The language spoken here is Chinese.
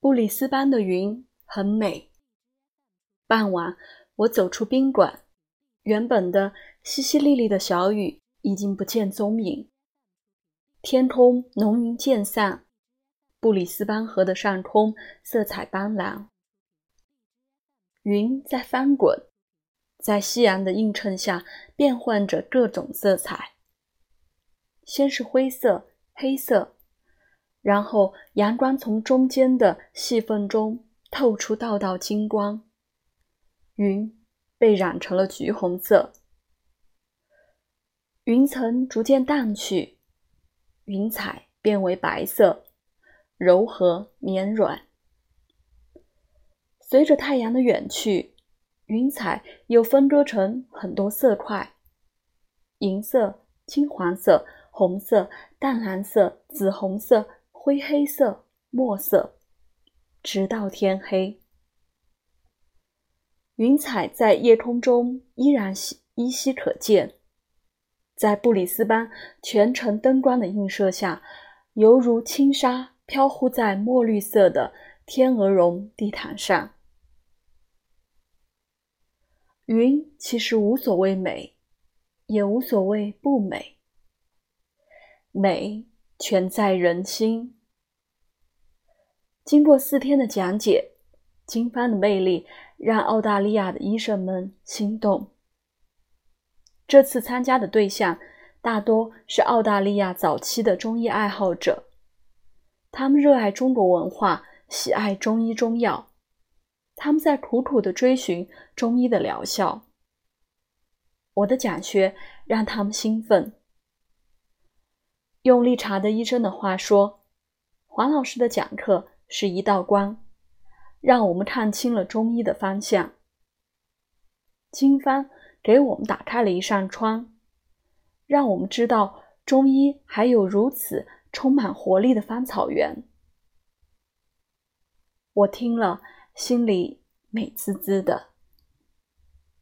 布里斯班的云很美。傍晚，我走出宾馆，原本的淅淅沥沥的小雨已经不见踪影。天空浓云渐散，布里斯班河的上空色彩斑斓，云在翻滚，在夕阳的映衬下变换着各种色彩。先是灰色、黑色。然后，阳光从中间的细缝中透出道道金光，云被染成了橘红色。云层逐渐淡去，云彩变为白色，柔和绵软。随着太阳的远去，云彩又分割成很多色块：银色、金黄色、红色、淡蓝色、紫红色。灰黑色、墨色，直到天黑。云彩在夜空中依然依稀可见，在布里斯班全城灯光的映射下，犹如轻纱飘忽在墨绿色的天鹅绒地毯上。云其实无所谓美，也无所谓不美，美全在人心。经过四天的讲解，经幡的魅力让澳大利亚的医生们心动。这次参加的对象大多是澳大利亚早期的中医爱好者，他们热爱中国文化，喜爱中医中药，他们在苦苦的追寻中医的疗效。我的讲学让他们兴奋。用利查德医生的话说，黄老师的讲课。是一道光，让我们看清了中医的方向。经方给我们打开了一扇窗，让我们知道中医还有如此充满活力的芳草园。我听了，心里美滋滋的。